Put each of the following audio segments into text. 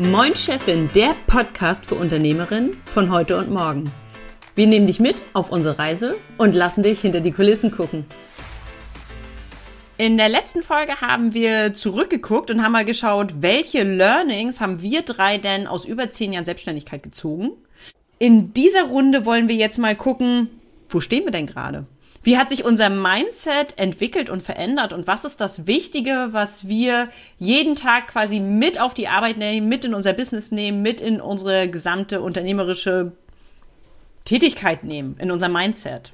Moin Chefin, der Podcast für Unternehmerinnen von heute und morgen. Wir nehmen dich mit auf unsere Reise und lassen dich hinter die Kulissen gucken. In der letzten Folge haben wir zurückgeguckt und haben mal geschaut, welche Learnings haben wir drei denn aus über zehn Jahren Selbstständigkeit gezogen. In dieser Runde wollen wir jetzt mal gucken, wo stehen wir denn gerade? Wie hat sich unser Mindset entwickelt und verändert und was ist das Wichtige, was wir jeden Tag quasi mit auf die Arbeit nehmen, mit in unser Business nehmen, mit in unsere gesamte unternehmerische Tätigkeit nehmen, in unser Mindset?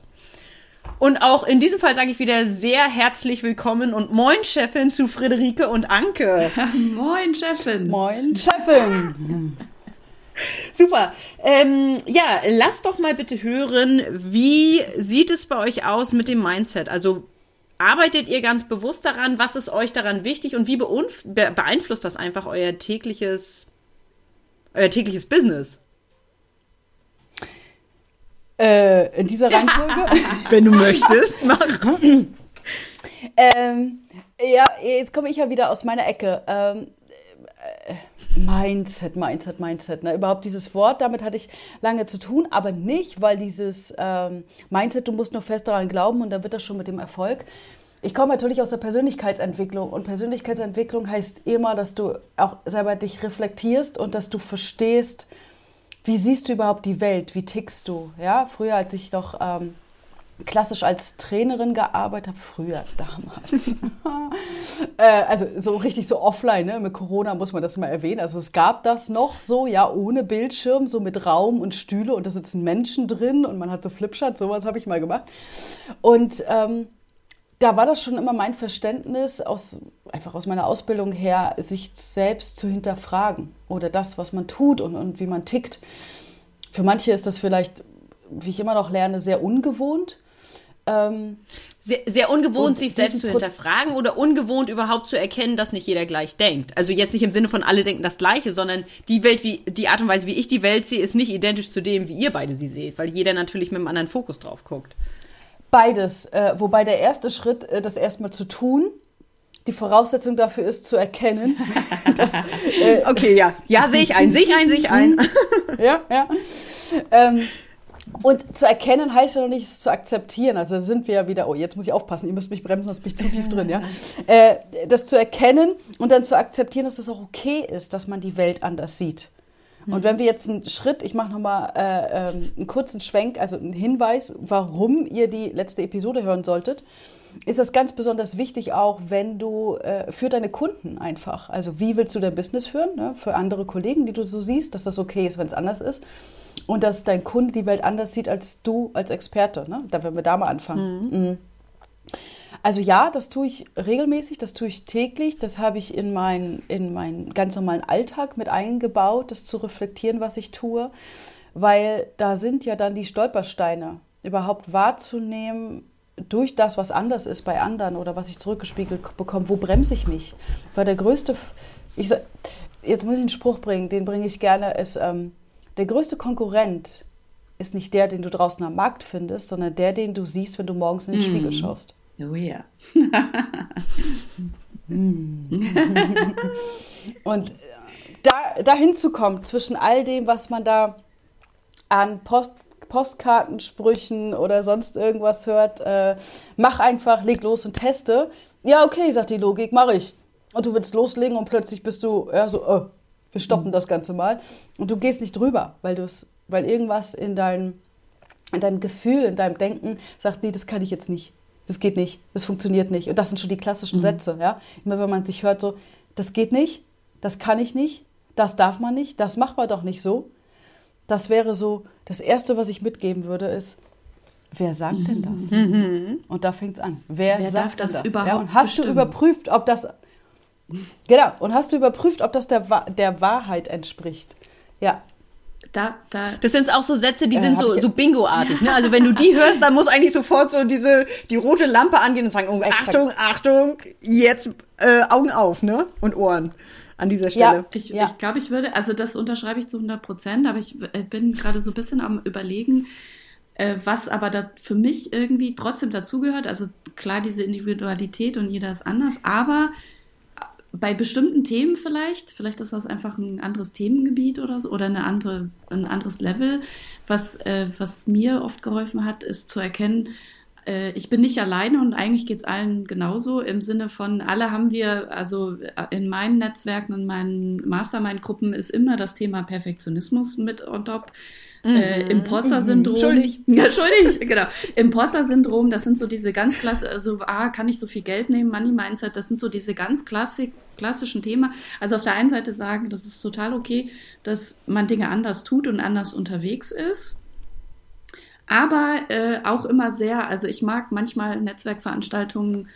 Und auch in diesem Fall sage ich wieder sehr herzlich willkommen und moin Chefin zu Friederike und Anke. moin Chefin. Moin Chefin. Super. Ähm, ja, lasst doch mal bitte hören, wie sieht es bei euch aus mit dem Mindset? Also arbeitet ihr ganz bewusst daran? Was ist euch daran wichtig und wie beeinflusst das einfach euer tägliches, euer tägliches Business? Äh, in dieser Reihenfolge? Wenn du möchtest, mach. ähm, ja, jetzt komme ich ja wieder aus meiner Ecke. Ähm, äh, Mindset, Mindset, Mindset. Ne? Überhaupt dieses Wort, damit hatte ich lange zu tun, aber nicht, weil dieses ähm, Mindset, du musst nur fest daran glauben und dann wird das schon mit dem Erfolg. Ich komme natürlich aus der Persönlichkeitsentwicklung und Persönlichkeitsentwicklung heißt immer, dass du auch selber dich reflektierst und dass du verstehst, wie siehst du überhaupt die Welt, wie tickst du. Ja, früher, als ich noch ähm, klassisch als Trainerin gearbeitet habe, früher damals. äh, also so richtig so offline, ne? mit Corona muss man das mal erwähnen. Also es gab das noch so, ja, ohne Bildschirm, so mit Raum und Stühle und da sitzen Menschen drin und man hat so Flipchart, sowas habe ich mal gemacht. Und ähm, da war das schon immer mein Verständnis, aus, einfach aus meiner Ausbildung her, sich selbst zu hinterfragen oder das, was man tut und, und wie man tickt. Für manche ist das vielleicht, wie ich immer noch lerne, sehr ungewohnt. Ähm, sehr, sehr ungewohnt, sich selbst zu hinterfragen oder ungewohnt überhaupt zu erkennen, dass nicht jeder gleich denkt. Also jetzt nicht im Sinne von alle denken das Gleiche, sondern die Welt, wie, die Art und Weise, wie ich die Welt sehe, ist nicht identisch zu dem, wie ihr beide sie seht, weil jeder natürlich mit einem anderen Fokus drauf guckt. Beides. Äh, wobei der erste Schritt, äh, das erstmal zu tun, die Voraussetzung dafür ist zu erkennen. dass, äh, okay, ja. Ja, sehe ich ein, sehe ich ein, sehe ich ein. ja, ja. Ähm, und zu erkennen heißt ja noch nicht, es zu akzeptieren. Also sind wir ja wieder, oh, jetzt muss ich aufpassen, ihr müsst mich bremsen, sonst bin ich zu tief drin, ja. Äh, das zu erkennen und dann zu akzeptieren, dass es auch okay ist, dass man die Welt anders sieht. Und wenn wir jetzt einen Schritt, ich mache nochmal äh, ähm, einen kurzen Schwenk, also einen Hinweis, warum ihr die letzte Episode hören solltet, ist das ganz besonders wichtig auch, wenn du äh, für deine Kunden einfach, also wie willst du dein Business führen, ne? für andere Kollegen, die du so siehst, dass das okay ist, wenn es anders ist und dass dein Kunde die Welt anders sieht als du als Experte. Ne? Da werden wir da mal anfangen. Mhm. Mhm. Also ja, das tue ich regelmäßig, das tue ich täglich, das habe ich in, mein, in meinen ganz normalen Alltag mit eingebaut, das zu reflektieren, was ich tue, weil da sind ja dann die Stolpersteine, überhaupt wahrzunehmen, durch das, was anders ist bei anderen oder was ich zurückgespiegelt bekomme, wo bremse ich mich? Weil der größte, ich, jetzt muss ich einen Spruch bringen, den bringe ich gerne, ist, ähm, der größte Konkurrent ist nicht der, den du draußen am Markt findest, sondern der, den du siehst, wenn du morgens in den mm. Spiegel schaust. Oh ja. Und da, dahin zu kommen, zwischen all dem, was man da an Post, Postkartensprüchen oder sonst irgendwas hört, äh, mach einfach, leg los und teste. Ja, okay, sagt die Logik, mache ich. Und du willst loslegen und plötzlich bist du, ja, so, oh, wir stoppen mhm. das Ganze mal. Und du gehst nicht drüber, weil, weil irgendwas in, dein, in deinem Gefühl, in deinem Denken sagt, nee, das kann ich jetzt nicht das geht nicht, das funktioniert nicht. Und das sind schon die klassischen mhm. Sätze, ja. Immer wenn man sich hört, so, das geht nicht, das kann ich nicht, das darf man nicht, das macht man doch nicht so. Das wäre so, das Erste, was ich mitgeben würde, ist, wer sagt mhm. denn das? Mhm. Und da fängt es an. Wer, wer sagt das, das, überhaupt? Ja, und hast bestimmen? du überprüft, ob das, genau, und hast du überprüft, ob das der, der Wahrheit entspricht? Ja, da, da. Das sind auch so Sätze, die äh, sind so, so Bingo-artig. Ne? Also wenn du die hörst, dann muss eigentlich sofort so diese die rote Lampe angehen und sagen, oh, Achtung, Achtung, jetzt äh, Augen auf, ne? Und Ohren an dieser Stelle. Ja, ich, ja. ich glaube, ich würde, also das unterschreibe ich zu 100 Prozent, aber ich äh, bin gerade so ein bisschen am überlegen, äh, was aber da für mich irgendwie trotzdem dazugehört. Also klar, diese Individualität und jeder ist anders, aber bei bestimmten Themen vielleicht, vielleicht ist das einfach ein anderes Themengebiet oder so, oder eine andere, ein anderes Level. Was, äh, was mir oft geholfen hat, ist zu erkennen, äh, ich bin nicht alleine und eigentlich geht es allen genauso im Sinne von, alle haben wir, also äh, in meinen Netzwerken, in meinen Mastermind-Gruppen ist immer das Thema Perfektionismus mit on top. Mhm. Äh, Imposter-Syndrom. Mhm. Schuldig. Ja, schuldig, genau. Imposter-Syndrom, das sind so diese ganz klasse, also, ah, kann ich so viel Geld nehmen, Money-Mindset, das sind so diese ganz klassik, klassischen Themen. Also auf der einen Seite sagen, das ist total okay, dass man Dinge anders tut und anders unterwegs ist. Aber äh, auch immer sehr, also ich mag manchmal Netzwerkveranstaltungen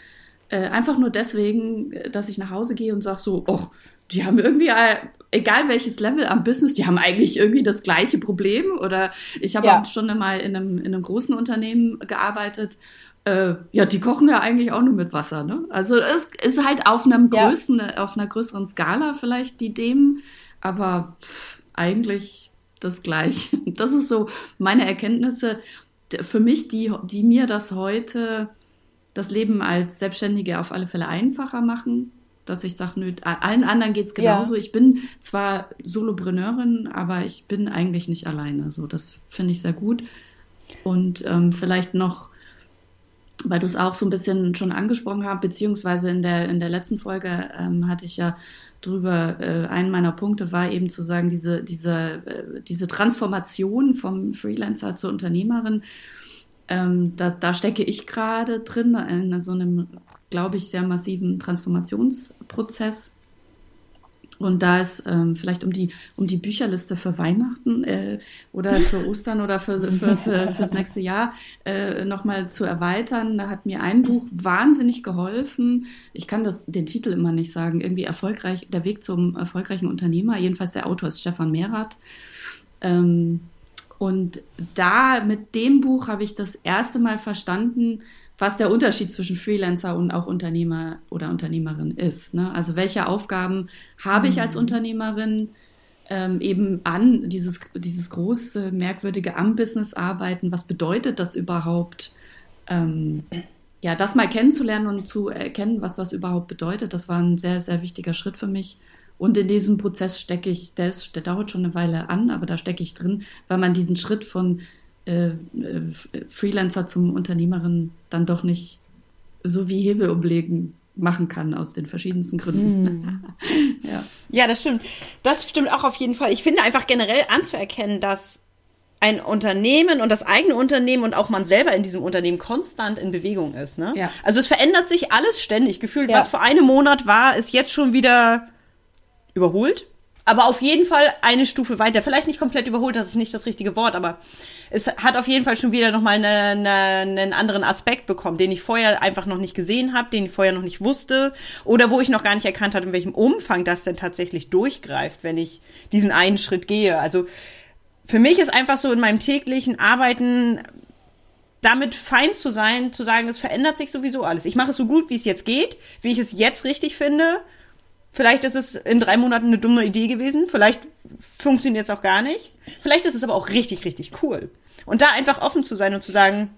äh, einfach nur deswegen, dass ich nach Hause gehe und sage so, oh, die haben irgendwie, äh, egal welches Level am Business, die haben eigentlich irgendwie das gleiche Problem. Oder ich habe ja. auch schon mal in einem, in einem großen Unternehmen gearbeitet. Äh, ja, die kochen ja eigentlich auch nur mit Wasser. Ne? Also es ist halt auf einem größeren, ja. auf einer größeren Skala vielleicht die Themen, aber pff, eigentlich das gleiche. Das ist so meine Erkenntnisse für mich, die, die mir das heute, das Leben als Selbstständige auf alle Fälle einfacher machen. Dass ich sage, nö, allen anderen geht es genauso. Ja. Ich bin zwar Solopreneurin, aber ich bin eigentlich nicht alleine. So, das finde ich sehr gut. Und ähm, vielleicht noch, weil du es auch so ein bisschen schon angesprochen hast, beziehungsweise in der, in der letzten Folge ähm, hatte ich ja drüber. Äh, ein meiner Punkte war eben zu sagen, diese, diese, äh, diese Transformation vom Freelancer zur Unternehmerin, ähm, da, da stecke ich gerade drin in so einem, glaube ich, sehr massiven Transformationsprozess. Und da ist ähm, vielleicht um die, um die Bücherliste für Weihnachten äh, oder für Ostern oder für, für, für, fürs nächste Jahr äh, nochmal zu erweitern. Da hat mir ein Buch wahnsinnig geholfen. Ich kann das, den Titel immer nicht sagen. Irgendwie erfolgreich, der Weg zum erfolgreichen Unternehmer. Jedenfalls der Autor ist Stefan Mehrath. Ähm, und da mit dem Buch habe ich das erste Mal verstanden, was der Unterschied zwischen Freelancer und auch Unternehmer oder Unternehmerin ist. Ne? Also welche Aufgaben habe ich als mhm. Unternehmerin ähm, eben an dieses, dieses große, merkwürdige Am-Business arbeiten? Was bedeutet das überhaupt? Ähm, ja, das mal kennenzulernen und zu erkennen, was das überhaupt bedeutet, das war ein sehr, sehr wichtiger Schritt für mich. Und in diesem Prozess stecke ich, der, ist, der dauert schon eine Weile an, aber da stecke ich drin, weil man diesen Schritt von äh, äh, Freelancer zum Unternehmerin dann doch nicht so wie Hebel umlegen machen kann aus den verschiedensten Gründen. Hm. ja. ja, das stimmt. Das stimmt auch auf jeden Fall. Ich finde einfach generell anzuerkennen, dass ein Unternehmen und das eigene Unternehmen und auch man selber in diesem Unternehmen konstant in Bewegung ist. Ne? Ja. Also es verändert sich alles ständig. Gefühlt, ja. was vor einem Monat war, ist jetzt schon wieder überholt. Aber auf jeden Fall eine Stufe weiter. Vielleicht nicht komplett überholt, das ist nicht das richtige Wort, aber es hat auf jeden Fall schon wieder nochmal eine, eine, einen anderen Aspekt bekommen, den ich vorher einfach noch nicht gesehen habe, den ich vorher noch nicht wusste oder wo ich noch gar nicht erkannt hatte, in welchem Umfang das denn tatsächlich durchgreift, wenn ich diesen einen Schritt gehe. Also für mich ist einfach so in meinem täglichen Arbeiten damit fein zu sein, zu sagen, es verändert sich sowieso alles. Ich mache es so gut, wie es jetzt geht, wie ich es jetzt richtig finde. Vielleicht ist es in drei Monaten eine dumme Idee gewesen. Vielleicht funktioniert es auch gar nicht. Vielleicht ist es aber auch richtig, richtig cool. Und da einfach offen zu sein und zu sagen,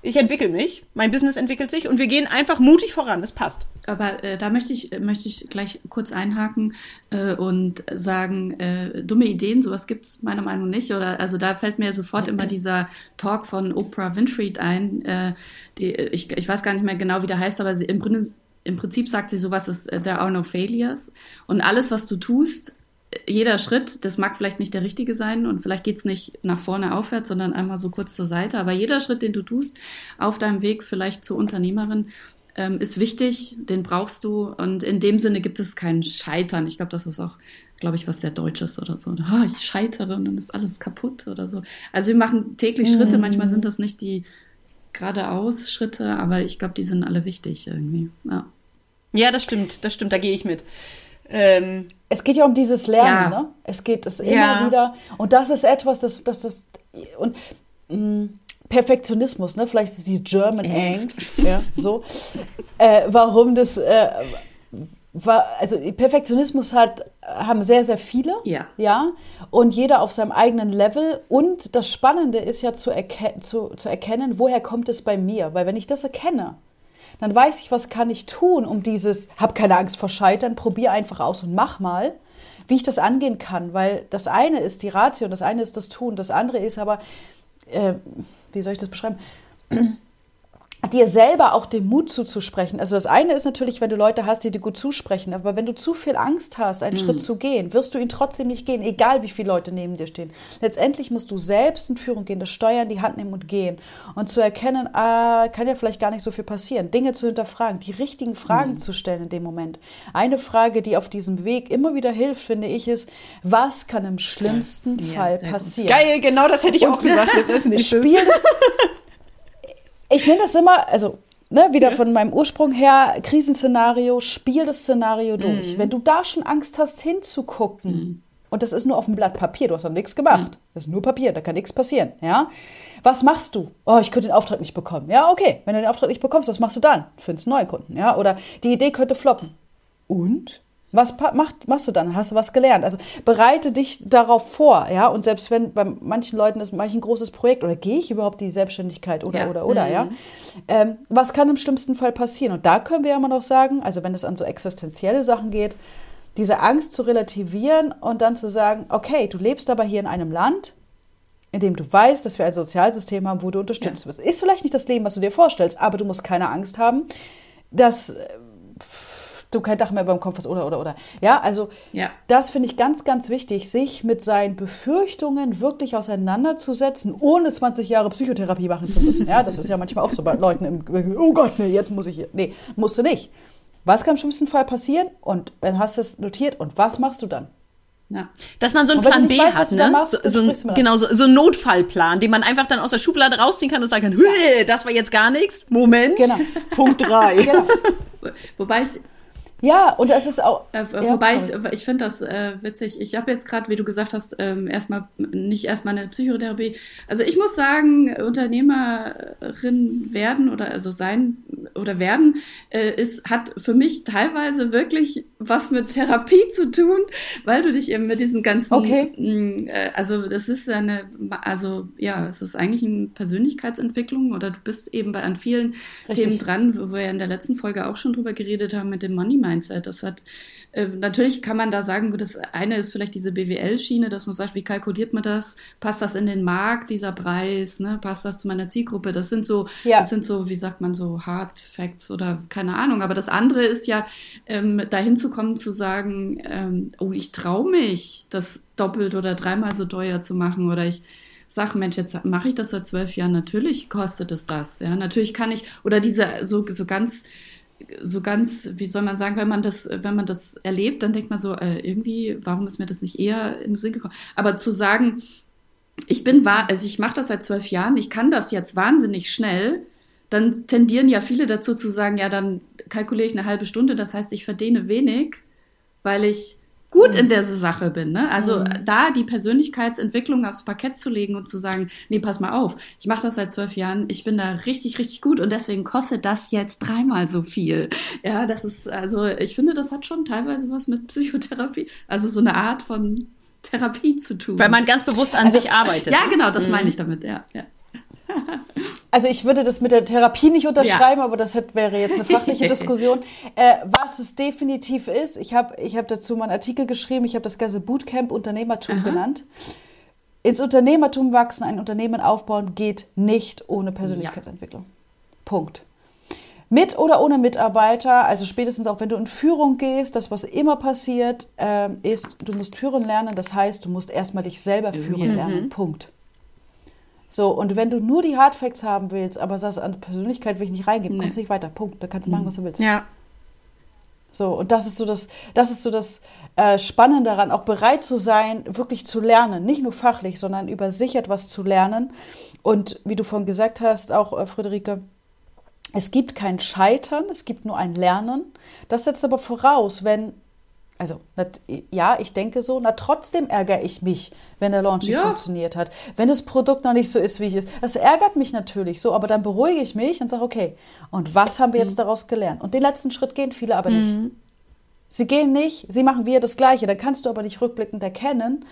ich entwickle mich, mein Business entwickelt sich und wir gehen einfach mutig voran. Es passt. Aber äh, da möchte ich, möchte ich gleich kurz einhaken äh, und sagen, äh, dumme Ideen, sowas gibt es meiner Meinung nach nicht. Oder also da fällt mir sofort immer dieser Talk von Oprah Winfrey ein. Äh, die, ich, ich weiß gar nicht mehr genau, wie der heißt, aber sie, im, Grunde, im Prinzip sagt sie sowas, ist, äh, there are no failures. Und alles, was du tust, jeder Schritt, das mag vielleicht nicht der richtige sein und vielleicht geht's nicht nach vorne aufwärts, sondern einmal so kurz zur Seite. Aber jeder Schritt, den du tust auf deinem Weg vielleicht zur Unternehmerin, ähm, ist wichtig, den brauchst du. Und in dem Sinne gibt es kein Scheitern. Ich glaube, das ist auch, glaube ich, was sehr Deutsches oder so. Oh, ich scheitere und dann ist alles kaputt oder so. Also wir machen täglich Schritte. Mhm. Manchmal sind das nicht die geradeaus Schritte, aber ich glaube, die sind alle wichtig irgendwie. Ja. Ja, das stimmt, das stimmt, da gehe ich mit. Ähm, es geht ja um dieses Lernen, ja. ne? Es geht es immer ja. wieder. Und das ist etwas, das, das, das und mh, mm, Perfektionismus, ne? Vielleicht ist die German Angst, ja, so. äh, warum das, äh, war, also Perfektionismus hat, haben sehr, sehr viele, ja. ja, und jeder auf seinem eigenen Level. Und das Spannende ist ja zu, erke zu, zu erkennen, woher kommt es bei mir, weil wenn ich das erkenne, dann weiß ich, was kann ich tun, um dieses, hab keine Angst vor Scheitern, probier einfach aus und mach mal, wie ich das angehen kann. Weil das eine ist die Ratio, das eine ist das Tun, das andere ist aber, äh, wie soll ich das beschreiben? Dir selber auch den Mut zuzusprechen. Also das eine ist natürlich, wenn du Leute hast, die dir gut zusprechen, aber wenn du zu viel Angst hast, einen mhm. Schritt zu gehen, wirst du ihn trotzdem nicht gehen, egal wie viele Leute neben dir stehen. Letztendlich musst du selbst in Führung gehen, das Steuer in die Hand nehmen und gehen und zu erkennen, ah, kann ja vielleicht gar nicht so viel passieren, Dinge zu hinterfragen, die richtigen Fragen mhm. zu stellen in dem Moment. Eine Frage, die auf diesem Weg immer wieder hilft, finde ich, ist, was kann im schlimmsten ja, Fall passieren? Geil, genau das hätte ich und auch gesagt. Jetzt ist nicht Spiel das, ich nenne das immer, also ne, wieder ja. von meinem Ursprung her, Krisenszenario, spiel das Szenario durch. Mhm. Wenn du da schon Angst hast, hinzugucken, mhm. und das ist nur auf dem Blatt Papier, du hast noch nichts gemacht, mhm. das ist nur Papier, da kann nichts passieren, ja. Was machst du? Oh, ich könnte den Auftrag nicht bekommen. Ja, okay. Wenn du den Auftrag nicht bekommst, was machst du dann? Findest neue Kunden, ja? Oder die Idee könnte floppen. Und? Was macht, machst du dann? Hast du was gelernt? Also bereite dich darauf vor, ja. Und selbst wenn bei manchen Leuten ist mache ich ein großes Projekt oder gehe ich überhaupt die Selbstständigkeit oder ja. oder oder, mhm. ja. Ähm, was kann im schlimmsten Fall passieren? Und da können wir ja immer noch sagen, also wenn es an so existenzielle Sachen geht, diese Angst zu relativieren und dann zu sagen, okay, du lebst aber hier in einem Land, in dem du weißt, dass wir ein Sozialsystem haben, wo du unterstützt ja. wirst. Ist vielleicht nicht das Leben, was du dir vorstellst, aber du musst keine Angst haben, dass du kein Dach mehr beim Kopf hast oder oder oder. Ja, also ja. das finde ich ganz, ganz wichtig, sich mit seinen Befürchtungen wirklich auseinanderzusetzen, ohne 20 Jahre Psychotherapie machen zu müssen. Ja, das ist ja manchmal auch so bei Leuten im, oh Gott, nee, jetzt muss ich hier. Nee, musst du nicht. Was kann im schlimmsten Fall passieren? Und dann hast du es notiert und was machst du dann? Ja. Dass man so einen Plan B weißt, hat, ne? Machst, so, so ein, genau, so, so einen Notfallplan, den man einfach dann aus der Schublade rausziehen kann und sagen kann, das war jetzt gar nichts. Moment. Genau. Punkt drei. Genau. Wobei ich ja, und das ist auch. Äh, ja, wobei sorry. ich, ich finde das äh, witzig. Ich habe jetzt gerade, wie du gesagt hast, ähm, erstmal nicht erstmal eine Psychotherapie. Also ich muss sagen, Unternehmerin werden oder also sein oder werden äh, ist hat für mich teilweise wirklich was mit Therapie zu tun, weil du dich eben mit diesen ganzen. Okay. Mh, mm, äh, also das ist eine, also ja, es ist eigentlich eine Persönlichkeitsentwicklung oder du bist eben bei an vielen Richtig. Themen dran, wo wir ja in der letzten Folge auch schon drüber geredet haben mit dem Money Mindset. Das hat äh, natürlich kann man da sagen, das eine ist vielleicht diese BWL-Schiene, dass man sagt, wie kalkuliert man das? Passt das in den Markt, dieser Preis? Ne? Passt das zu meiner Zielgruppe? Das sind so, ja. das sind so, wie sagt man so, Hard Facts oder keine Ahnung. Aber das andere ist ja, ähm, dahin zu kommen, zu sagen, ähm, oh, ich traue mich, das doppelt oder dreimal so teuer zu machen oder ich sag, Mensch, jetzt mache ich das seit zwölf Jahren, natürlich kostet es das, ja, natürlich kann ich, oder diese so, so ganz so ganz, wie soll man sagen, wenn man das, wenn man das erlebt, dann denkt man so, äh, irgendwie, warum ist mir das nicht eher in den Sinn gekommen? Aber zu sagen, ich bin wahr, also ich mache das seit zwölf Jahren, ich kann das jetzt wahnsinnig schnell, dann tendieren ja viele dazu zu sagen, ja, dann kalkuliere ich eine halbe Stunde, das heißt, ich verdiene wenig, weil ich gut mhm. in der Sache bin. Ne? Also mhm. da die Persönlichkeitsentwicklung aufs Parkett zu legen und zu sagen, nee, pass mal auf, ich mache das seit zwölf Jahren, ich bin da richtig, richtig gut und deswegen kostet das jetzt dreimal so viel. Ja, das ist, also ich finde, das hat schon teilweise was mit Psychotherapie, also so eine Art von Therapie zu tun. Weil man ganz bewusst an also, sich arbeitet. Ja, ne? genau, das mhm. meine ich damit, ja. ja. Also ich würde das mit der Therapie nicht unterschreiben, ja. aber das hätte, wäre jetzt eine fachliche Diskussion. Äh, was es definitiv ist, ich habe ich hab dazu mal einen Artikel geschrieben, ich habe das ganze Bootcamp Unternehmertum Aha. genannt. Ins Unternehmertum wachsen, ein Unternehmen aufbauen, geht nicht ohne Persönlichkeitsentwicklung. Ja. Punkt. Mit oder ohne Mitarbeiter, also spätestens auch wenn du in Führung gehst, das, was immer passiert, äh, ist, du musst führen lernen. Das heißt, du musst erstmal dich selber führen mhm. lernen. Punkt. So, und wenn du nur die Hardfacts haben willst, aber sagst, an Persönlichkeit will ich nicht reingeben, nee. kommst nicht weiter. Punkt. Da kannst du machen, was du willst. Ja. So, und das ist so das, das ist so das äh, Spannende daran, auch bereit zu sein, wirklich zu lernen. Nicht nur fachlich, sondern über sich etwas zu lernen. Und wie du vorhin gesagt hast, auch äh, Friederike, es gibt kein Scheitern, es gibt nur ein Lernen. Das setzt aber voraus, wenn also, ja, ich denke so. Na, trotzdem ärgere ich mich, wenn der Launch nicht ja. funktioniert hat. Wenn das Produkt noch nicht so ist, wie ich es. Das ärgert mich natürlich so, aber dann beruhige ich mich und sage, okay, und was haben wir mhm. jetzt daraus gelernt? Und den letzten Schritt gehen viele aber nicht. Mhm. Sie gehen nicht, sie machen wir das Gleiche. Dann kannst du aber nicht rückblickend erkennen,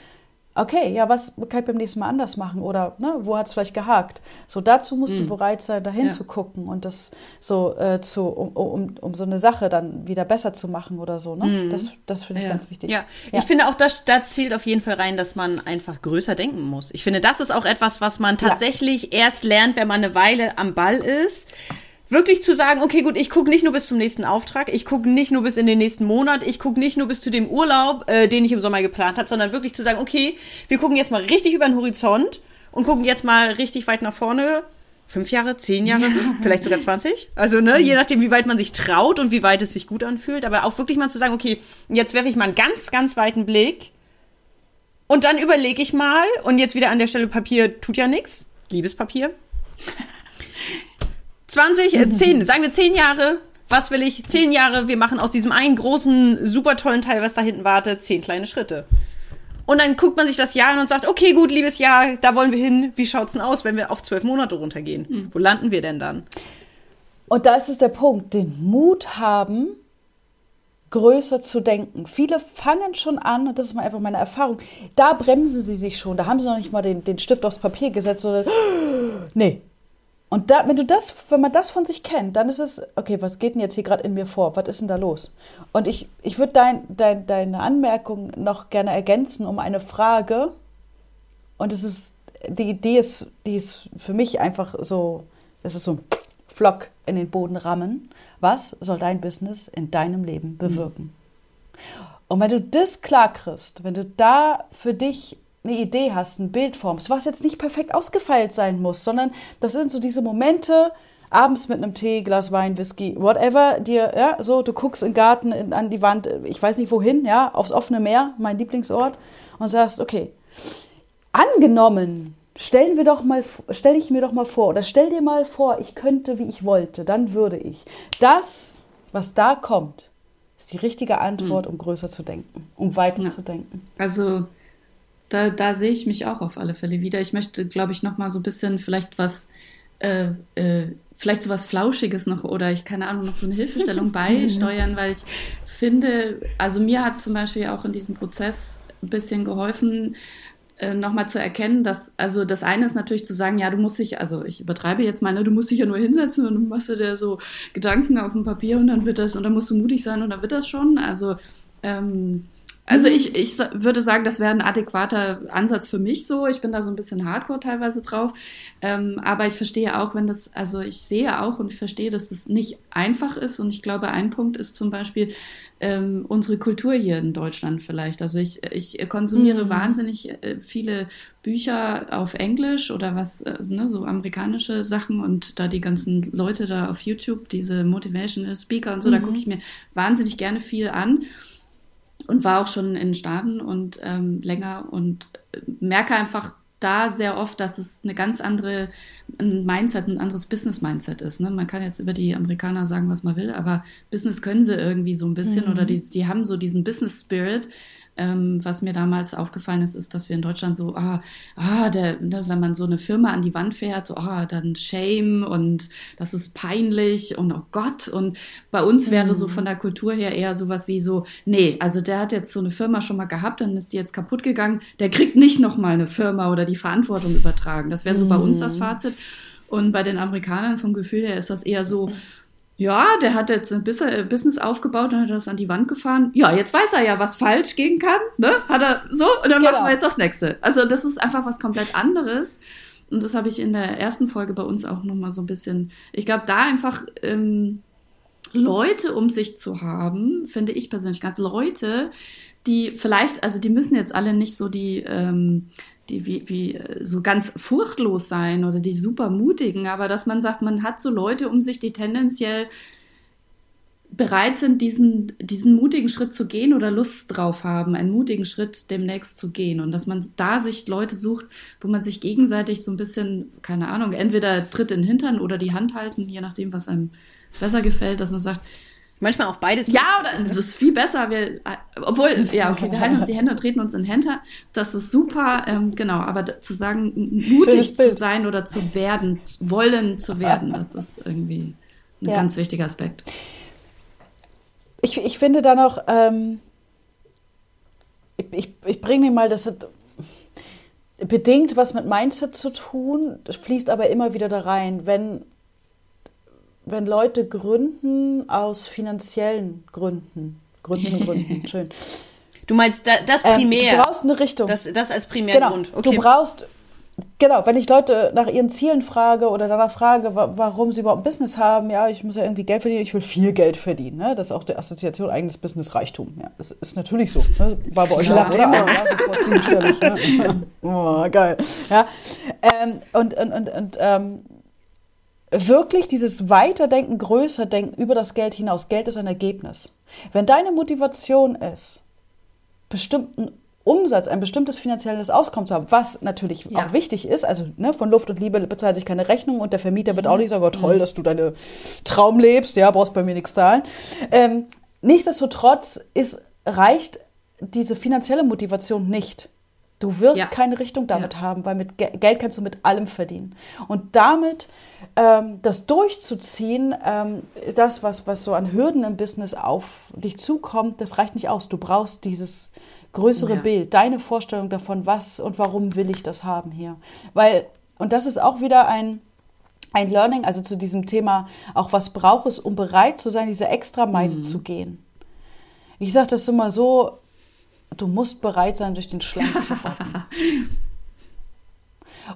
okay, ja, was kann ich beim nächsten Mal anders machen oder ne, wo hat es vielleicht gehakt? So dazu musst Mhm. du bereit sein, dahin Ja. zu gucken und das so äh, zu, um, um, um so eine Sache dann wieder besser zu machen oder so. Ne? Das, das finde ich Ja. ganz wichtig. Ja, Ja. ich finde auch, das, da zählt auf jeden Fall rein, dass man einfach größer denken muss. Ich finde, das ist auch etwas, was man tatsächlich erst lernt, wenn man eine Weile am Ball ist. Wirklich zu sagen, okay, gut, ich gucke nicht nur bis zum nächsten Auftrag, ich gucke nicht nur bis in den nächsten Monat, ich gucke nicht nur bis zu dem Urlaub, äh, den ich im Sommer geplant habe, sondern wirklich zu sagen, okay, wir gucken jetzt mal richtig über den Horizont und gucken jetzt mal richtig weit nach vorne. Fünf Jahre, zehn Jahre, vielleicht sogar 20. Also, ne, je nachdem, wie weit man sich traut und wie weit es sich gut anfühlt. Aber auch wirklich mal zu sagen, okay, jetzt werfe ich mal einen ganz, ganz weiten Blick. Und dann überlege ich mal, und jetzt wieder an der Stelle Papier tut ja nichts. Liebespapier. 20, äh, 10, sagen wir 10 Jahre. Was will ich? 10 Jahre, wir machen aus diesem einen großen, super tollen Teil, was da hinten wartet, 10 kleine Schritte. Und dann guckt man sich das Jahr an und sagt, okay, gut, liebes Jahr, da wollen wir hin. Wie schaut's denn aus, wenn wir auf zwölf Monate runtergehen? Wo landen wir denn dann? Und da ist es der Punkt, den Mut haben, größer zu denken. Viele fangen schon an, und das ist mal einfach meine Erfahrung, da bremsen sie sich schon, da haben sie noch nicht mal den, den Stift aufs Papier gesetzt, sondern nee. Und da, wenn du das, wenn man das von sich kennt, dann ist es, okay, was geht denn jetzt hier gerade in mir vor? Was ist denn da los? Und ich, ich würde dein, dein, deine Anmerkung noch gerne ergänzen um eine Frage. Und es ist, die Idee ist, die ist für mich einfach so, es ist so ein Flock in den Boden rammen. Was soll dein Business in deinem Leben bewirken? Und wenn du das klar kriegst, wenn du da für dich eine Idee hast, ein Bild formst, was jetzt nicht perfekt ausgefeilt sein muss, sondern das sind so diese Momente, abends mit einem Tee, Glas Wein, Whisky, whatever, dir, ja, so, du guckst im Garten in, an die Wand, ich weiß nicht wohin, ja, aufs offene Meer, mein Lieblingsort, und sagst, okay, angenommen, stellen wir doch mal, stelle ich mir doch mal vor, oder stell dir mal vor, ich könnte, wie ich wollte, dann würde ich. Das, was da kommt, ist die richtige Antwort, um größer zu denken, um weiter Ja. zu denken. Also da, da sehe ich mich auch auf alle Fälle wieder. Ich möchte, glaube ich, noch mal so ein bisschen vielleicht was, äh, äh, vielleicht so was Flauschiges noch oder ich keine Ahnung, noch so eine Hilfestellung beisteuern, weil ich finde, also mir hat zum Beispiel auch in diesem Prozess ein bisschen geholfen, äh, nochmal zu erkennen, dass, also das eine ist natürlich zu sagen, ja, du musst dich, also ich übertreibe jetzt mal, ne, du musst dich ja nur hinsetzen und dann machst du dir so Gedanken auf dem Papier und dann wird das, und dann musst du mutig sein und dann wird das schon. Also, ähm, also ich, ich sa- würde sagen, das wäre ein adäquater Ansatz für mich so. Ich bin da so ein bisschen hardcore teilweise drauf. Ähm, aber ich verstehe auch, wenn das, also ich sehe auch und ich verstehe, dass es nicht einfach ist. Und ich glaube, ein Punkt ist zum Beispiel ähm, unsere Kultur hier in Deutschland vielleicht. Also ich, ich konsumiere Mhm. wahnsinnig äh, viele Bücher auf Englisch oder was, äh, ne, so amerikanische Sachen und da die ganzen Leute da auf YouTube, diese Motivational Speaker und so, da gucke ich mir wahnsinnig gerne viel an und war auch schon in den Staaten und ähm, länger und äh, merke einfach da sehr oft, dass es eine ganz andere ein Mindset, ein anderes Business-Mindset ist. Ne? Man kann jetzt über die Amerikaner sagen, was man will, aber Business können sie irgendwie so ein bisschen oder die, die haben so diesen Business-Spirit. Ähm, was mir damals aufgefallen ist, ist, dass wir in Deutschland so, ah, ah, der, ne, wenn man so eine Firma an die Wand fährt, so, ah, dann Shame und das ist peinlich und oh Gott. Und bei uns wäre so von der Kultur her eher sowas wie so, nee, also der hat jetzt so eine Firma schon mal gehabt, dann ist die jetzt kaputt gegangen, der kriegt nicht nochmal eine Firma oder die Verantwortung übertragen. Das wäre so bei uns das Fazit. Und bei den Amerikanern vom Gefühl her ist das eher so, ja, der hat jetzt ein äh, Business aufgebaut und hat das an die Wand gefahren. Ja, jetzt weiß er ja, was falsch gehen kann, ne? Hat er so und dann Genau. machen wir jetzt das nächste. Also das ist einfach was komplett anderes. Und das habe ich in der ersten Folge bei uns auch nochmal so ein bisschen. Ich glaube, da einfach ähm, Leute um sich zu haben, finde ich persönlich ganz Leute, die vielleicht, also die müssen jetzt alle nicht so die, ähm, die wie, wie so ganz furchtlos sein oder die super mutigen, aber dass man sagt, man hat so Leute um sich, die tendenziell bereit sind, diesen, diesen mutigen Schritt zu gehen oder Lust drauf haben, einen mutigen Schritt demnächst zu gehen. Und dass man da sich Leute sucht, wo man sich gegenseitig so ein bisschen, keine Ahnung, entweder Tritt in den Hintern oder die Hand halten, je nachdem, was einem besser gefällt, dass man sagt, Manchmal auch beides. ja, oder das ist viel besser. Wir, obwohl, ja, okay, wir halten uns die Hände und treten uns in den Hintern. Das ist super, ähm, genau. Aber zu sagen, mutig zu sein oder zu werden, wollen zu werden, das ist irgendwie ein Ja. ganz wichtiger Aspekt. Ich, ich finde da noch, ähm, ich, ich, ich bringe dir mal das, hat- bedingt was mit Mindset zu tun, fließt aber immer wieder da rein. Wenn, wenn Leute gründen aus finanziellen Gründen, Gründen, Gründen, schön. Du meinst das primär? Ähm, du brauchst eine Richtung. Das, das als Primärgrund. Genau. Okay. Du brauchst Genau, wenn ich Leute nach ihren Zielen frage oder danach frage, warum sie überhaupt ein Business haben, ja, ich muss ja irgendwie Geld verdienen, ich will viel Geld verdienen. Ne? Das ist auch die Assoziation eigenes Business Reichtum. Ja, das ist natürlich so. Ne? War bei euch ja, oder? Ja, sofort siebenstellig. Ne? oh, geil. Ja, ähm, und und, und, und ähm, wirklich dieses Weiterdenken, größer denken über das Geld hinaus. Geld ist ein Ergebnis. Wenn deine Motivation ist, bestimmten Umsatz, ein bestimmtes finanzielles Auskommen zu haben, was natürlich ja. auch wichtig ist. Also ne, von Luft und Liebe bezahlt sich keine Rechnung und der Vermieter wird auch nicht sagen, oh, toll, mhm. dass du deine Traum lebst, ja, brauchst bei mir nichts zahlen. Ähm, nichtsdestotrotz ist, reicht diese finanzielle Motivation nicht. Du wirst ja. keine Richtung damit ja. haben, weil mit Ge Geld kannst du mit allem verdienen. Und damit ähm, das durchzuziehen, ähm, das, was, was so an Hürden im Business auf dich zukommt, das reicht nicht aus. Du brauchst dieses größere ja. Bild, deine Vorstellung davon, was und warum will ich das haben hier. Weil, und das ist auch wieder ein, ein Learning, also zu diesem Thema, auch was braucht es, um bereit zu sein, diese Extrameile mhm. zu gehen. Ich sage das immer so, du musst bereit sein, durch den Schlamm zu rocken.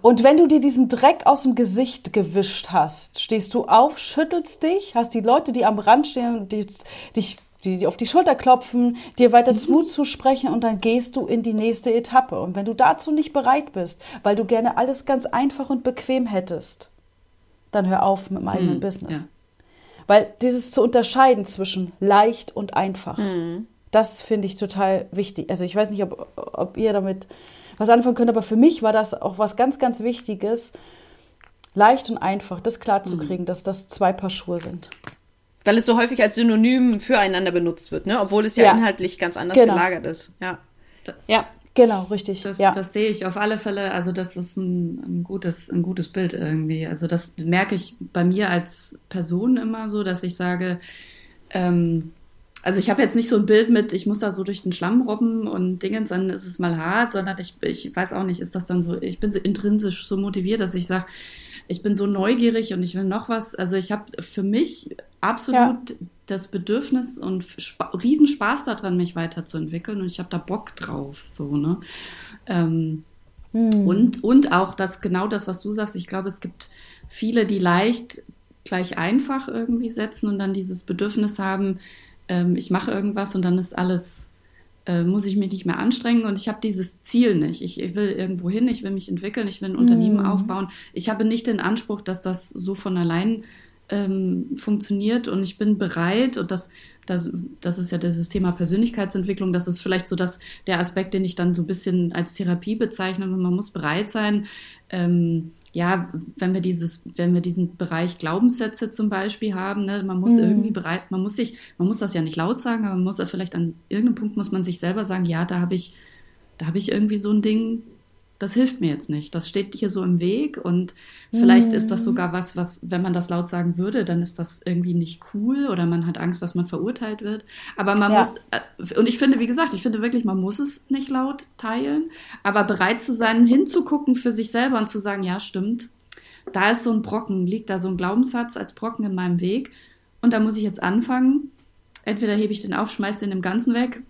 Und wenn du dir diesen Dreck aus dem Gesicht gewischt hast, stehst du auf, schüttelst dich, hast die Leute, die am Rand stehen, die dich die, die auf die Schulter klopfen, dir weiter mhm. Mut zusprechen und dann gehst du in die nächste Etappe. Und wenn du dazu nicht bereit bist, weil du gerne alles ganz einfach und bequem hättest, dann hör auf mit dem eigenen mhm, Business. Ja. Weil dieses zu unterscheiden zwischen leicht und einfach, mhm. Das finde ich total wichtig. Also ich weiß nicht, ob, ob ihr damit was anfangen könnt, aber für mich war das auch was ganz, ganz Wichtiges, leicht und einfach, das klarzukriegen, mhm. dass das zwei Paar Schuhe sind. Weil es so häufig als Synonym füreinander benutzt wird, ne? Obwohl es ja, ja. inhaltlich ganz anders genau. gelagert ist. Ja. Ja. Genau, richtig. Das, ja. das sehe ich auf alle Fälle. Also das ist ein, ein, gutes, ein gutes Bild irgendwie. Also das merke ich bei mir als Person immer so, dass ich sage, ähm, also ich habe jetzt nicht so ein Bild mit, ich muss da so durch den Schlamm robben und Dingens, dann ist es mal hart, sondern ich, ich weiß auch nicht, ist das dann so, ich bin so intrinsisch so motiviert, dass ich sage, ich bin so neugierig und ich will noch was. Also ich habe für mich absolut ja. das Bedürfnis und Sp Riesenspaß daran, mich weiterzuentwickeln und ich habe da Bock drauf, so, ne? Ähm, hm. und, und auch das, genau das, was du sagst, ich glaube, es gibt viele, die leicht gleich einfach irgendwie setzen und dann dieses Bedürfnis haben, ähm, ich mache irgendwas und dann ist alles äh, muss ich mich nicht mehr anstrengen und ich habe dieses Ziel nicht. Ich, ich, will irgendwo hin, ich will mich entwickeln, ich will ein Unternehmen mm. aufbauen. Ich habe nicht den Anspruch, dass das so von allein ähm, funktioniert und ich bin bereit und das, das, das ist ja dieses Thema Persönlichkeitsentwicklung, das ist vielleicht so das, der Aspekt, den ich dann so ein bisschen als Therapie bezeichne. Man muss bereit sein, ähm, ja, wenn wir dieses, wenn wir diesen Bereich Glaubenssätze zum Beispiel haben, ne, man muss mhm. irgendwie bereit, man muss sich, man muss das ja nicht laut sagen, aber man muss ja vielleicht an irgendeinem Punkt muss man sich selber sagen, ja, da habe ich, da habe ich irgendwie so ein Ding, das hilft mir jetzt nicht. Das steht hier so im Weg und vielleicht mhm. ist das sogar was, was, wenn man das laut sagen würde, dann ist das irgendwie nicht cool oder man hat Angst, dass man verurteilt wird. Aber man ja. muss, äh, und ich finde, wie gesagt, ich finde wirklich, man muss es nicht laut teilen, aber bereit zu sein, hinzugucken für sich selber und zu sagen, ja, stimmt, da ist so ein Brocken, liegt da so ein Glaubenssatz als Brocken in meinem Weg und da muss ich jetzt anfangen. Entweder hebe ich den auf, schmeiße den im Ganzen weg,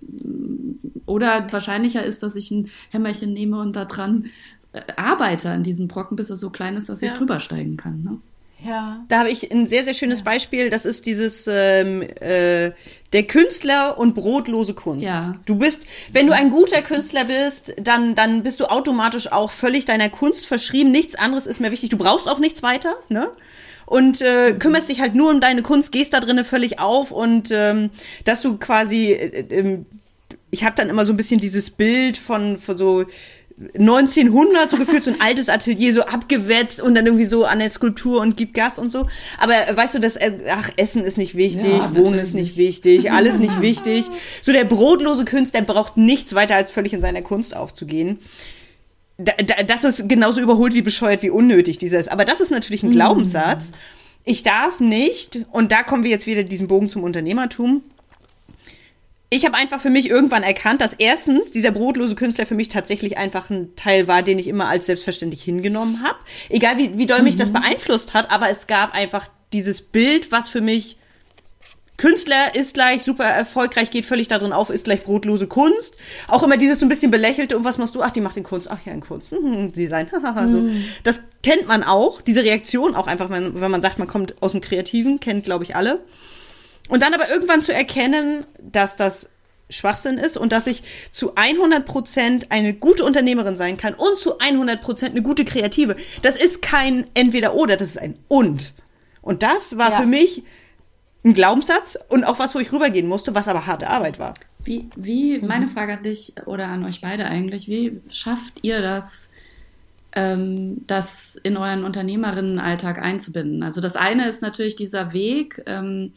oder wahrscheinlicher ist, dass ich ein Hämmerchen nehme und daran äh, arbeite an diesem Brocken, bis er so klein ist, dass ja. ich drüber steigen kann. Ne? Ja. Da habe ich ein sehr, sehr schönes ja. Beispiel. Das ist dieses ähm, äh, der Künstler und brotlose Kunst. Ja. Du bist, wenn du ein guter Künstler bist, dann, dann bist du automatisch auch völlig deiner Kunst verschrieben. Nichts anderes ist mehr wichtig. Du brauchst auch nichts weiter, ne? Und äh, kümmerst dich halt nur um deine Kunst, gehst da drinnen völlig auf und ähm, dass du quasi äh, äh, ich habe dann immer so ein bisschen dieses Bild von, von so 1900 so gefühlt so ein altes Atelier so abgewetzt und dann irgendwie so an der Skulptur und gibt Gas und so. Aber weißt du, das äh, ach Essen ist nicht wichtig, ja, Wohnen ist nicht wichtig, alles nicht wichtig. So der brotlose Künstler braucht nichts weiter als völlig in seiner Kunst aufzugehen. Da, da, das ist genauso überholt wie bescheuert wie unnötig dieses. Aber das ist natürlich ein mhm. Glaubenssatz. Ich darf nicht und da kommen wir jetzt wieder diesen Bogen zum Unternehmertum ich habe einfach für mich irgendwann erkannt, dass erstens dieser brotlose Künstler für mich tatsächlich einfach ein Teil war, den ich immer als selbstverständlich hingenommen habe. Egal wie, wie doll mich das beeinflusst hat, aber es gab einfach dieses Bild, was für mich Künstler ist gleich super erfolgreich, geht völlig darin auf, ist gleich brotlose Kunst. Auch immer dieses so ein bisschen belächelte, und was machst du? Ach, die macht in Kunst. Ach ja, in Kunst. Hm, Design. so. Das kennt man auch, diese Reaktion auch einfach, wenn, wenn man sagt, man kommt aus dem Kreativen, kennt, glaube ich, alle. Und dann aber irgendwann zu erkennen, dass das Schwachsinn ist und dass ich zu 100 Prozent eine gute Unternehmerin sein kann und zu 100 Prozent eine gute Kreative. Das ist kein Entweder-Oder, das ist ein Und. Und das war Ja. für mich ein Glaubenssatz und auch was, wo ich rübergehen musste, was aber harte Arbeit war. Wie, wie, meine Frage an dich oder an euch beide eigentlich, wie schafft ihr das, ähm, das in euren Unternehmerinnenalltag einzubinden? Also das eine ist natürlich dieser Weg ähm,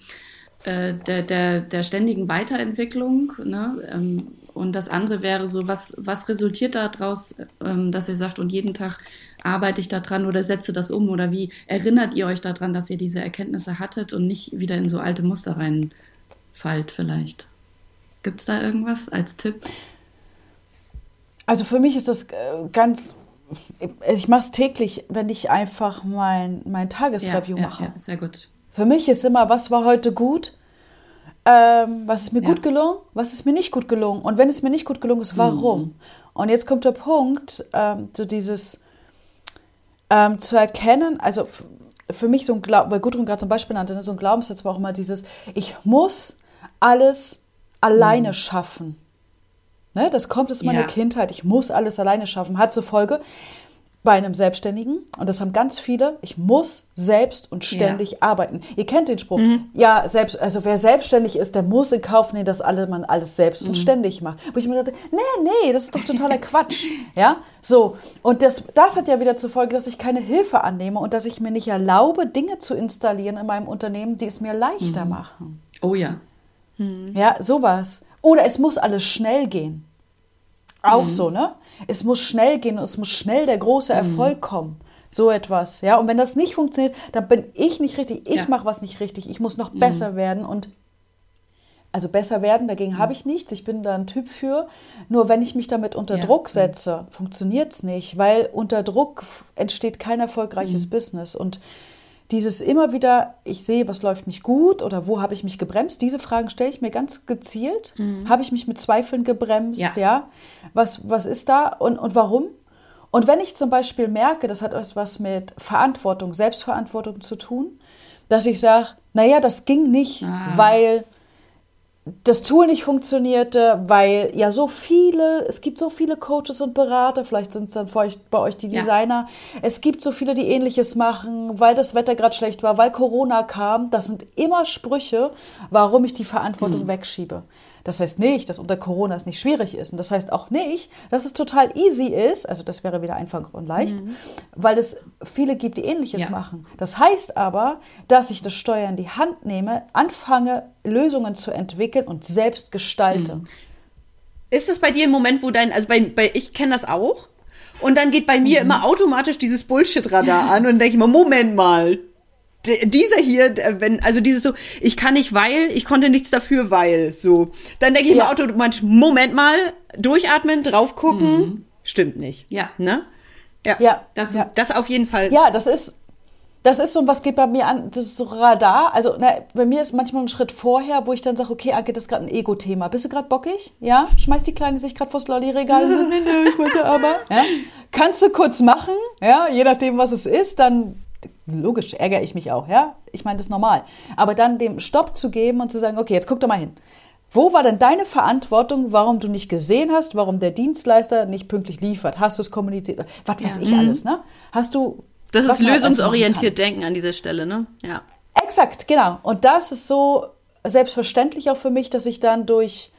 äh, der, der, der ständigen Weiterentwicklung, ne? ähm, und das andere wäre so, was, was resultiert daraus, ähm, dass ihr sagt, und jeden Tag arbeite ich daran oder setze das um? Oder wie erinnert ihr euch daran, dass ihr diese Erkenntnisse hattet und nicht wieder in so alte Muster reinfallt vielleicht? Gibt es da irgendwas als Tipp? Also für mich ist das äh, ganz, ich mache es täglich, wenn ich einfach mein, mein Tagesreview ja, mache. Ja, sehr gut. Für mich ist immer, was war heute gut? Ähm, was ist mir Ja. gut gelungen? Was ist mir nicht gut gelungen? Und wenn es mir nicht gut gelungen ist, warum? Mhm. Und jetzt kommt der Punkt, ähm, so dieses ähm, zu erkennen, also für mich so ein Glauben, weil Gudrun gerade zum Beispiel nannte, ne, so ein Glaubenssatz war auch immer dieses, ich muss alles alleine Mhm. schaffen. Ne, das kommt aus meiner Ja. Kindheit. Ich muss alles alleine schaffen. Hat zur Folge bei einem Selbstständigen, und das haben ganz viele, ich muss selbst und ständig arbeiten. Ihr kennt den Spruch, ja, selbst, also wer selbstständig ist, der muss in Kauf nehmen, dass alle, man alles selbst und ständig macht. Wo ich mir dachte, nee, nee, das ist doch totaler Quatsch. Ja, so. Und das, das hat ja wieder zur Folge, dass ich keine Hilfe annehme und dass ich mir nicht erlaube, Dinge zu installieren in meinem Unternehmen, die es mir leichter machen. Oh ja. Ja, sowas. Oder es muss alles schnell gehen. Auch so, ne? Es muss schnell gehen und es muss schnell der große Erfolg kommen. So etwas, ja. Und wenn das nicht funktioniert, dann bin ich nicht richtig. Ich Ja. mache was nicht richtig. Ich muss noch besser werden und also besser werden, dagegen habe ich nichts. Ich bin da ein Typ für. Nur wenn ich mich damit unter Ja. Druck setze, funktioniert es nicht, weil unter Druck entsteht kein erfolgreiches Business. Und dieses immer wieder, ich sehe, was läuft nicht gut oder wo habe ich mich gebremst, diese Fragen stelle ich mir ganz gezielt. Habe ich mich mit Zweifeln gebremst, ja? Ja. Was, was ist da und, und warum? Und wenn ich zum Beispiel merke, das hat etwas mit Verantwortung, Selbstverantwortung zu tun, dass ich sage, naja, das ging nicht, Ah. weil das Tool nicht funktionierte, weil ja so viele, es gibt so viele Coaches und Berater, vielleicht sind es dann bei euch, bei euch die Ja. Designer, es gibt so viele, die ähnliches machen, weil das Wetter gerade schlecht war, weil Corona kam. Das sind immer Sprüche, warum ich die Verantwortung Hm. wegschiebe. Das heißt nicht, dass unter Corona es nicht schwierig ist. Und das heißt auch nicht, dass es total easy ist. Also das wäre wieder einfach und leicht, weil es viele gibt, die ähnliches Mhm. Ja. machen. Das heißt aber, dass ich das Steuer in die Hand nehme, anfange, Lösungen zu entwickeln und selbst gestalte. Mhm. Ist das bei dir ein Moment, wo dein, also bei, bei ich kenne das auch. Und dann geht bei mir Mhm. immer automatisch dieses Bullshit-Radar an und dann denke ich mir, Moment mal, dieser hier, wenn, also dieses so, ich kann nicht, weil, ich konnte nichts dafür, weil, so. Dann denke ich Ja. mir automatisch, Moment mal, durchatmen, drauf gucken, stimmt nicht. Ja. Ne? Ja. Ja, Das ja. ist- Das auf jeden Fall. Ja, das ist, das ist so, was geht bei mir an, das ist so Radar. Also na, bei mir ist manchmal ein Schritt vorher, wo ich dann sage, okay, Anke, das ist gerade ein Ego-Thema. Bist du gerade bockig? Ja? Schmeißt die Kleine sich gerade vors Lolli-Regal und sagt, nee, nee, ich wollte aber. Ja? Kannst du kurz machen, ja, je nachdem, was es ist, dann logisch ärgere ich mich auch, ja. Ich meine, das ist normal. Aber dann dem Stopp zu geben und zu sagen, okay, jetzt guck doch mal hin. Wo war denn deine Verantwortung, warum du nicht gesehen hast, warum der Dienstleister nicht pünktlich liefert? Hast du es kommuniziert? Was weiß Ja. ich alles, ne? Hast du Das ist lösungsorientiert denken an dieser Stelle, ne? Ja. Exakt, genau. Und das ist so selbstverständlich auch für mich, dass ich dann durch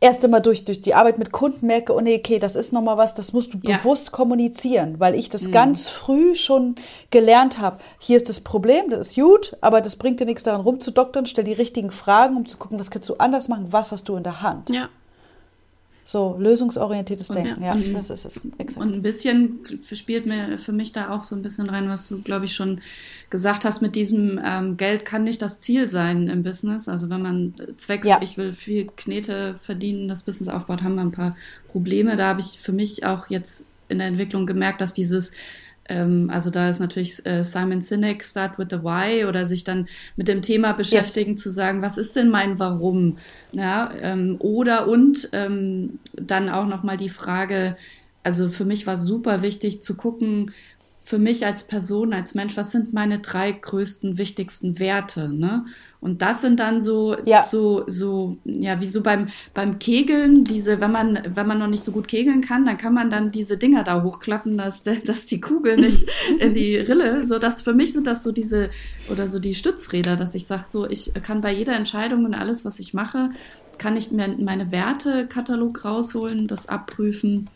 erst einmal durch, durch die Arbeit mit Kunden merke, oh nee, okay, das ist nochmal was, das musst du Ja. bewusst kommunizieren, weil ich das ganz früh schon gelernt habe. Hier ist das Problem, das ist gut, aber das bringt dir nichts daran rumzudoktern, stell die richtigen Fragen, um zu gucken, was kannst du anders machen, was hast du in der Hand. Ja. So lösungsorientiertes Und- Denken, ja, und- das ist es. Exakt. Und ein bisschen spielt mir für mich da auch so ein bisschen rein, was du, glaube ich, schon gesagt hast, mit diesem ähm, Geld kann nicht das Ziel sein im Business. Also wenn man zwecks, Ja. ich will viel Knete verdienen, das Business aufbaut, haben wir ein paar Probleme. Da habe ich für mich auch jetzt in der Entwicklung gemerkt, dass dieses ähm, also da ist natürlich äh, Simon Sinek, Start with the Why oder sich dann mit dem Thema beschäftigen, zu sagen, was ist denn mein Warum? Ja, ähm, oder und ähm, dann auch nochmal die Frage, also für mich war super wichtig zu gucken, für mich als Person, als Mensch, was sind meine drei größten, wichtigsten Werte, ne? Und das sind dann so, Ja. so, so, ja, wie so beim, beim Kegeln, diese, wenn man, wenn man noch nicht so gut kegeln kann, dann kann man dann diese Dinger da hochklappen, dass, dass die Kugel nicht in die Rille, so dass für mich sind das so diese, oder so die Stützräder, dass ich sage, so, ich kann bei jeder Entscheidung und alles, was ich mache, kann ich mir meine Wertekatalog rausholen, das abprüfen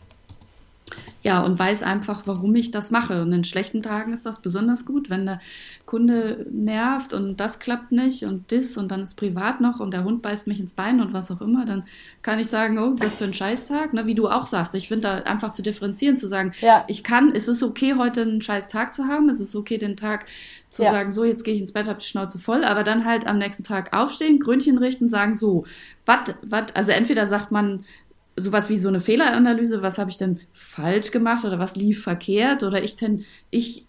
ja, und weiß einfach, warum ich das mache. Und in schlechten Tagen ist das besonders gut, wenn der Kunde nervt und das klappt nicht und das und dann ist privat noch und der Hund beißt mich ins Bein und was auch immer, dann kann ich sagen, oh, was für ein Scheißtag, ne, wie du auch sagst. Ich finde da einfach zu differenzieren, zu sagen, Ja. ich kann, es ist okay, heute einen scheiß Tag zu haben, es ist okay, den Tag zu Ja. sagen, so, jetzt gehe ich ins Bett, hab die Schnauze voll, aber dann halt am nächsten Tag aufstehen, Gründchen richten, sagen, so, wat, wat, also entweder sagt man, sowas wie so eine Fehleranalyse, was habe ich denn falsch gemacht oder was lief verkehrt oder ich denn, ich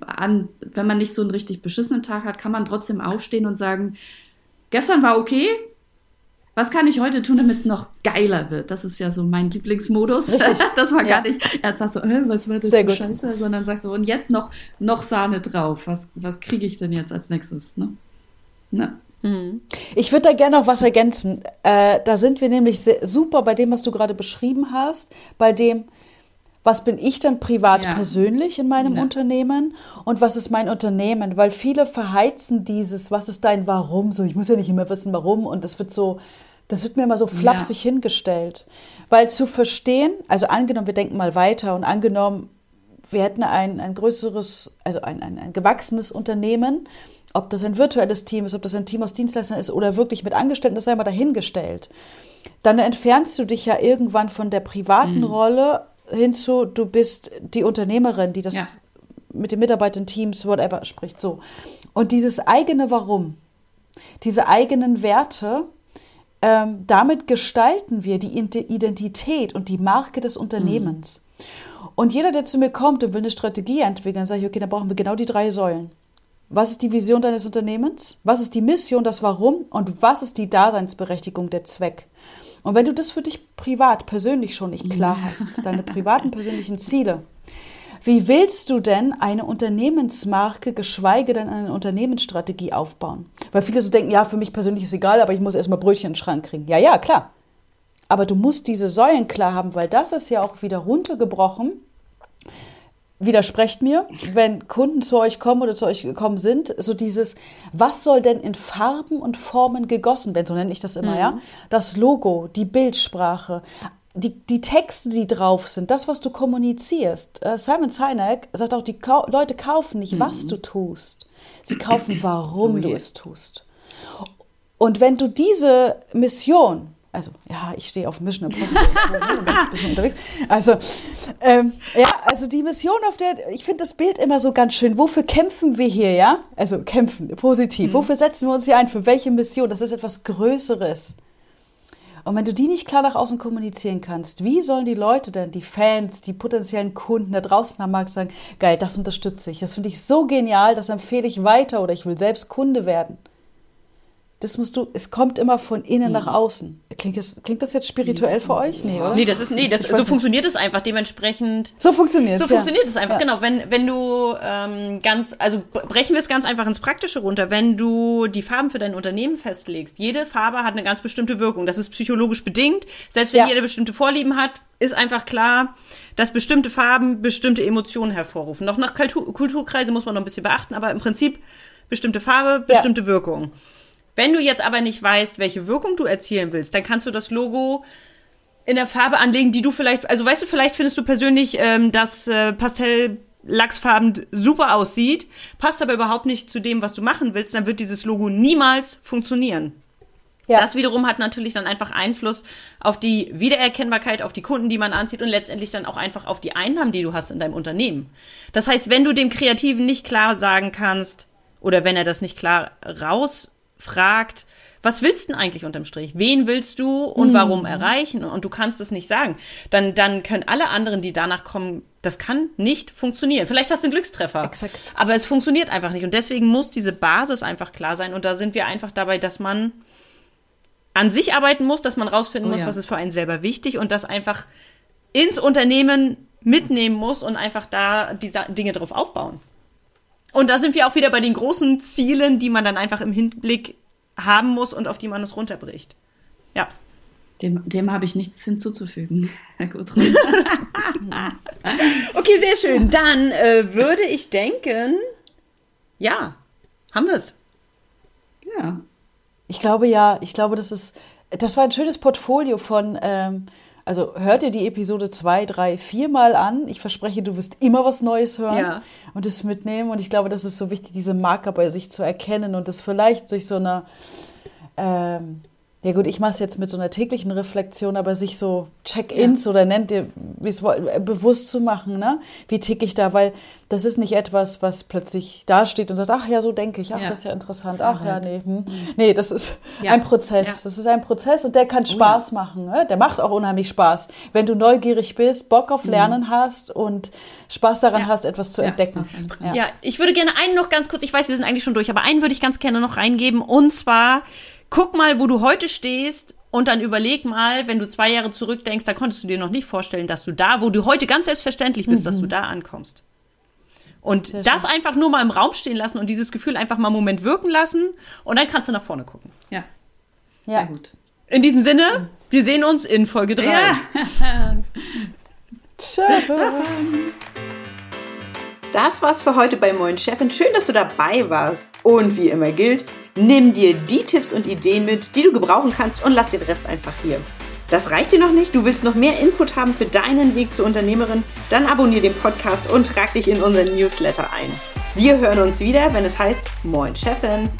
an, wenn man nicht so einen richtig beschissenen Tag hat, kann man trotzdem aufstehen und sagen, gestern war okay, was kann ich heute tun, damit es noch geiler wird? Das ist ja so mein Lieblingsmodus. Richtig. Das war Ja. gar nicht, erst sagst du, äh, was war das Sehr für gut. Scheiße, sondern sagst du, und jetzt noch, noch Sahne drauf. Was, was kriege ich denn jetzt als nächstes? Ne? Na. Ich würde da gerne noch was ergänzen. Äh, da sind wir nämlich super bei dem, was du gerade beschrieben hast, bei dem, was bin ich dann privat Ja. persönlich in meinem Ja. Unternehmen und was ist mein Unternehmen? Weil viele verheizen dieses, was ist dein Warum? So, ich muss ja nicht immer wissen, warum. Und das wird so, das wird mir immer so flapsig hingestellt. Weil zu verstehen, also angenommen, wir denken mal weiter und angenommen, wir hätten ein, ein größeres, also ein, ein, ein gewachsenes Unternehmen, ob das ein virtuelles Team ist, ob das ein Team aus Dienstleistern ist oder wirklich mit Angestellten, das sei mal dahingestellt. Dann entfernst du dich ja irgendwann von der privaten Rolle hinzu, du bist die Unternehmerin, die das Ja. mit den Mitarbeitern, Teams, whatever spricht. So. Und dieses eigene Warum, diese eigenen Werte, ähm, damit gestalten wir die Ide- Identität und die Marke des Unternehmens. Und jeder, der zu mir kommt und will eine Strategie entwickeln, dann sage ich, okay, dann brauchen wir genau die drei Säulen. Was ist die Vision deines Unternehmens? Was ist die Mission, das Warum? Und was ist die Daseinsberechtigung, der Zweck? Und wenn du das für dich privat, persönlich schon nicht klar hast, deine privaten, persönlichen Ziele, wie willst du denn eine Unternehmensmarke, geschweige denn eine Unternehmensstrategie aufbauen? Weil viele so denken, ja, für mich persönlich ist egal, aber ich muss erstmal Brötchen in den Schrank kriegen. Ja, ja, klar. Aber du musst diese Säulen klar haben, weil das ist ja auch wieder runtergebrochen. Widersprecht mir, wenn Kunden zu euch kommen oder zu euch gekommen sind, so dieses, was soll denn in Farben und Formen gegossen werden, so nenne ich das immer, ja? Das Logo, die Bildsprache, die, die Texte, die drauf sind, das, was du kommunizierst. Äh, Simon Sinek sagt auch, die Kau Leute kaufen nicht, was du tust. Sie kaufen, warum Oh du es tust. Und wenn du diese Mission, also ja, ich stehe auf Mission Impossible, bin ein bisschen unterwegs. Also ähm, ja, also die Mission, auf der ich finde das Bild immer so ganz schön. Wofür kämpfen wir hier, ja? Also kämpfen, positiv. Wofür setzen wir uns hier ein? Für welche Mission? Das ist etwas Größeres. Und wenn du die nicht klar nach außen kommunizieren kannst, wie sollen die Leute denn, die Fans, die potenziellen Kunden da draußen am Markt sagen, geil, das unterstütze ich, das finde ich so genial, das empfehle ich weiter oder ich will selbst Kunde werden. Das musst du, es kommt immer von innen nach außen. Klingt das, klingt das jetzt spirituell für euch? Nee, oder? Nee, das ist, nee, das, so funktioniert es einfach. Dementsprechend So funktioniert So es. ja. funktioniert es einfach, Ja. genau. Wenn, wenn du ähm, ganz, also brechen wir es ganz einfach ins Praktische runter. Wenn du die Farben für dein Unternehmen festlegst, jede Farbe hat eine ganz bestimmte Wirkung. Das ist psychologisch bedingt. Selbst wenn Ja. jeder bestimmte Vorlieben hat, ist einfach klar, dass bestimmte Farben bestimmte Emotionen hervorrufen. Noch nach Kultur, Kulturkreise muss man noch ein bisschen beachten, aber im Prinzip bestimmte Farbe, bestimmte Wirkung. Wenn du jetzt aber nicht weißt, welche Wirkung du erzielen willst, dann kannst du das Logo in der Farbe anlegen, die du vielleicht, also weißt du, vielleicht findest du persönlich, ähm, dass äh, Pastell-Lachsfarben super aussieht, passt aber überhaupt nicht zu dem, was du machen willst, dann wird dieses Logo niemals funktionieren. Ja. Das wiederum hat natürlich dann einfach Einfluss auf die Wiedererkennbarkeit, auf die Kunden, die man anzieht und letztendlich dann auch einfach auf die Einnahmen, die du hast in deinem Unternehmen. Das heißt, wenn du dem Kreativen nicht klar sagen kannst oder wenn er das nicht klar rausfragt, was willst du denn eigentlich unterm Strich? Wen willst du und warum mhm. erreichen? Und du kannst es nicht sagen. Dann, dann können alle anderen, die danach kommen, das kann nicht funktionieren. Vielleicht hast du einen Glückstreffer. Exakt. Aber es funktioniert einfach nicht. Und deswegen muss diese Basis einfach klar sein. Und da sind wir einfach dabei, dass man an sich arbeiten muss, dass man rausfinden oh, muss, ja. was ist für einen selber wichtig und das einfach ins Unternehmen mitnehmen muss und einfach da die Dinge drauf aufbauen. Und da sind wir auch wieder bei den großen Zielen, die man dann einfach im Hinblick haben muss und auf die man es runterbricht. Ja. Dem, dem habe ich nichts hinzuzufügen, Herr Gudrun. okay, sehr schön. Dann äh, würde ich denken, ja, haben wir es. Ja. Ich glaube ja, ich glaube, das ist, das war ein schönes Portfolio von, ähm, also hört ihr die Episode 2, 3, 4 mal an. Ich verspreche, du wirst immer was Neues hören ja. und es mitnehmen. Und ich glaube, das ist so wichtig, diese Marker bei sich zu erkennen und das vielleicht durch so eine ähm, ja gut, ich mache es jetzt mit so einer täglichen Reflexion, aber sich so Check-ins ja. oder nennt ihr, bewusst zu machen, ne? Wie ticke ich da? Weil das ist nicht etwas, was plötzlich dasteht und sagt, ach ja, so denke ich, ach, ja. das ist ja interessant, ach ja, nee. Hm. Mhm. Nee, das ist ja. ein Prozess. Das ist ein Prozess und der kann oh, Spaß machen. Ne? Der macht auch unheimlich Spaß. Wenn du neugierig bist, Bock auf mhm. Lernen mhm. hast und Spaß daran hast, etwas zu entdecken. Ja. ich würde gerne einen noch ganz kurz, ich weiß, wir sind eigentlich schon durch, aber einen würde ich ganz gerne noch reingeben und zwar guck mal, wo du heute stehst und dann überleg mal, wenn du zwei Jahre zurückdenkst, da konntest du dir noch nicht vorstellen, dass du da, wo du heute ganz selbstverständlich bist, mhm. dass du mhm. da ankommst. Und Sehr das schön. einfach nur mal im Raum stehen lassen und dieses Gefühl einfach mal einen Moment wirken lassen und dann kannst du nach vorne gucken. Ja. Ja. Sehr gut. In diesem Sinne, wir sehen uns in Folge 3. Ja. Tschüss. Das war's für heute bei Moin Chefin. Schön, dass du dabei warst. Und wie immer gilt, Nimm dir die Tipps und Ideen mit, die du gebrauchen kannst und lass den Rest einfach hier. Das reicht dir noch nicht? Du willst noch mehr Input haben für deinen Weg zur Unternehmerin? Dann abonniere den Podcast und trag dich in unseren Newsletter ein. Wir hören uns wieder, wenn es heißt Moin Chefin.